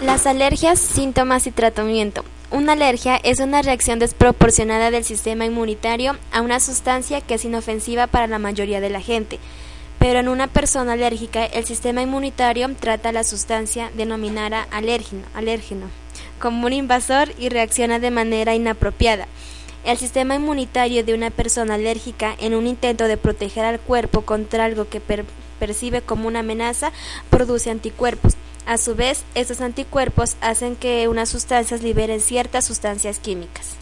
Las alergias, síntomas y tratamiento. Una alergia es una reacción desproporcionada del sistema inmunitario a una sustancia que es inofensiva para la mayoría de la gente. Pero en una persona alérgica, el sistema inmunitario trata la sustancia denominada alérgeno, alérgeno como un invasor y reacciona de manera inapropiada. El sistema inmunitario de una persona alérgica, en un intento de proteger al cuerpo contra algo que percibe como una amenaza, produce anticuerpos. A su vez, estos anticuerpos hacen que unas sustancias liberen ciertas sustancias químicas.